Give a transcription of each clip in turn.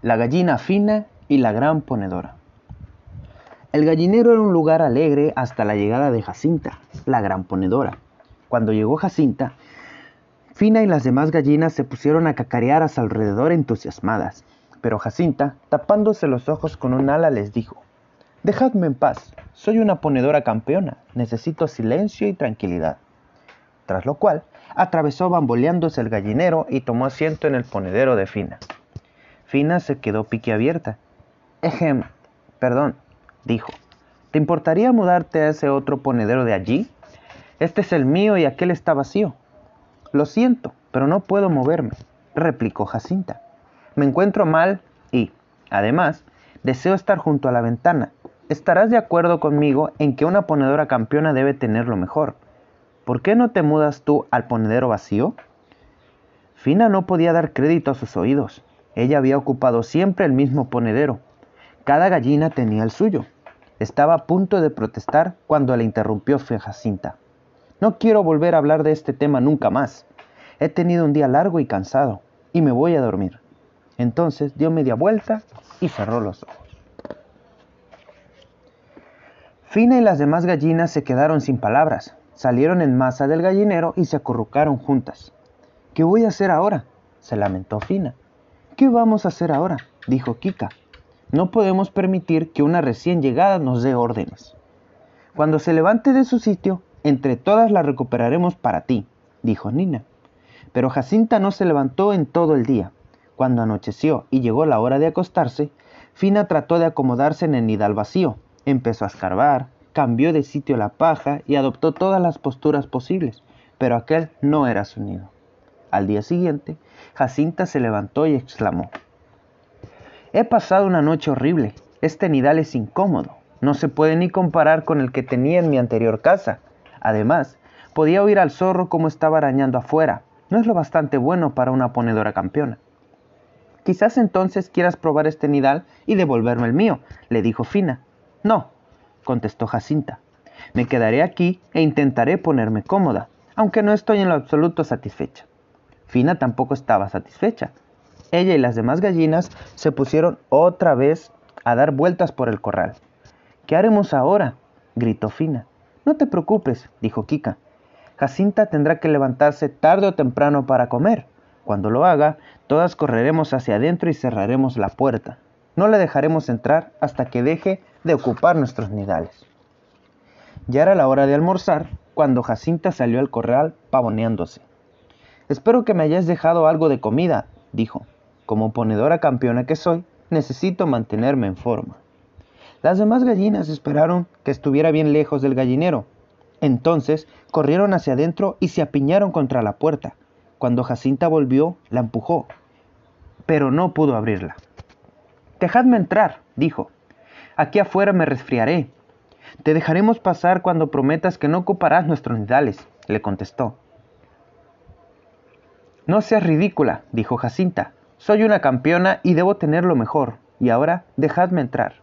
La gallina fina y la gran ponedora. El gallinero era un lugar alegre hasta la llegada de Jacinta, la gran ponedora. Cuando llegó Jacinta, Fina y las demás gallinas se pusieron a cacarear a su alrededor entusiasmadas. Pero Jacinta, tapándose los ojos con un ala, les dijo, Dejadme en paz, soy una ponedora campeona, necesito silencio y tranquilidad. Tras lo cual, atravesó bamboleándose el gallinero y tomó asiento en el ponedero de Fina. Fina se quedó piquiabierta. Ejem, perdón, dijo. ¿Te importaría mudarte a ese otro ponedero de allí? Este es el mío y aquel está vacío. Lo siento, pero no puedo moverme, replicó Jacinta. Me encuentro mal y, además, deseo estar junto a la ventana. Estarás de acuerdo conmigo en que una ponedora campeona debe tener lo mejor. ¿Por qué no te mudas tú al ponedero vacío? Fina no podía dar crédito a sus oídos. Ella había ocupado siempre el mismo ponedero. Cada gallina tenía el suyo. Estaba a punto de protestar cuando la interrumpió Jacinta. No quiero volver a hablar de este tema nunca más. He tenido un día largo y cansado, y me voy a dormir. Entonces dio media vuelta y cerró los ojos. Fina y las demás gallinas se quedaron sin palabras. Salieron en masa del gallinero y se acurrucaron juntas. ¿Qué voy a hacer ahora? se lamentó Fina. ¿Qué vamos a hacer ahora? dijo Kika. No podemos permitir que una recién llegada nos dé órdenes. Cuando se levante de su sitio, entre todas la recuperaremos para ti, dijo Nina. Pero Jacinta no se levantó en todo el día. Cuando anocheció y llegó la hora de acostarse, Fina trató de acomodarse en el nidal vacío. Empezó a escarbar, cambió de sitio la paja y adoptó todas las posturas posibles, pero aquel no era su nido. Al día siguiente, Jacinta se levantó y exclamó, He pasado una noche horrible. Este nidal es incómodo. No se puede ni comparar con el que tenía en mi anterior casa. Además, podía oír al zorro como estaba arañando afuera. No es lo bastante bueno para una ponedora campeona. Quizás entonces quieras probar este nidal y devolverme el mío, le dijo Fina. No, contestó Jacinta. Me quedaré aquí e intentaré ponerme cómoda, aunque no estoy en lo absoluto satisfecha. Fina tampoco estaba satisfecha. Ella y las demás gallinas se pusieron otra vez a dar vueltas por el corral. ¿Qué haremos ahora? gritó Fina. No te preocupes, dijo Kika. Jacinta tendrá que levantarse tarde o temprano para comer. Cuando lo haga, todas correremos hacia adentro y cerraremos la puerta. No le dejaremos entrar hasta que deje de ocupar nuestros nidales. Ya era la hora de almorzar cuando Jacinta salió al corral pavoneándose. Espero que me hayas dejado algo de comida, dijo. Como ponedora campeona que soy, necesito mantenerme en forma. Las demás gallinas esperaron que estuviera bien lejos del gallinero. Entonces corrieron hacia adentro y se apiñaron contra la puerta. Cuando Jacinta volvió, la empujó, pero no pudo abrirla. Dejadme entrar, dijo. Aquí afuera me resfriaré. Te dejaremos pasar cuando prometas que no ocuparás nuestros nidales, le contestó. No seas ridícula, dijo Jacinta. Soy una campeona y debo tener lo mejor. Y ahora dejadme entrar.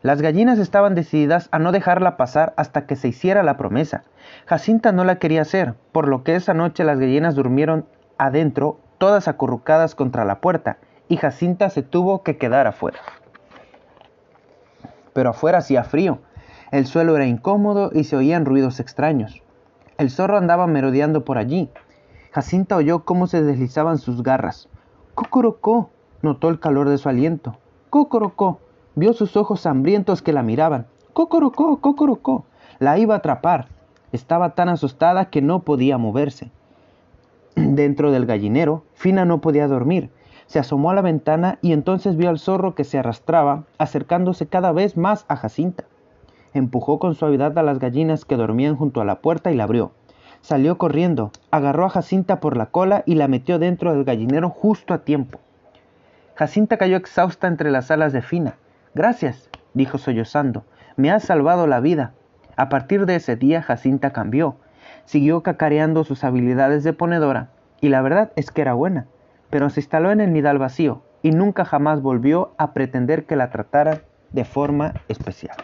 Las gallinas estaban decididas a no dejarla pasar hasta que se hiciera la promesa. Jacinta no la quería hacer, por lo que esa noche las gallinas durmieron adentro, todas acurrucadas contra la puerta, y Jacinta se tuvo que quedar afuera. Pero afuera hacía frío, el suelo era incómodo y se oían ruidos extraños. El zorro andaba merodeando por allí, Jacinta oyó cómo se deslizaban sus garras. ¡Cocorocó! notó el calor de su aliento. ¡Cocorocó! vio sus ojos hambrientos que la miraban. ¡Cocorocó! ¡Cocorocó! La iba a atrapar. Estaba tan asustada que no podía moverse. Dentro del gallinero, Fina no podía dormir. Se asomó a la ventana y entonces vio al zorro que se arrastraba, acercándose cada vez más a Jacinta. Empujó con suavidad a las gallinas que dormían junto a la puerta y la abrió. Salió corriendo, agarró a Jacinta por la cola y la metió dentro del gallinero justo a tiempo. Jacinta cayó exhausta entre las alas de Fina. Gracias, dijo sollozando, me has salvado la vida. A partir de ese día Jacinta cambió, siguió cacareando sus habilidades de ponedora, y la verdad es que era buena, pero se instaló en el nidal vacío y nunca jamás volvió a pretender que la trataran de forma especial.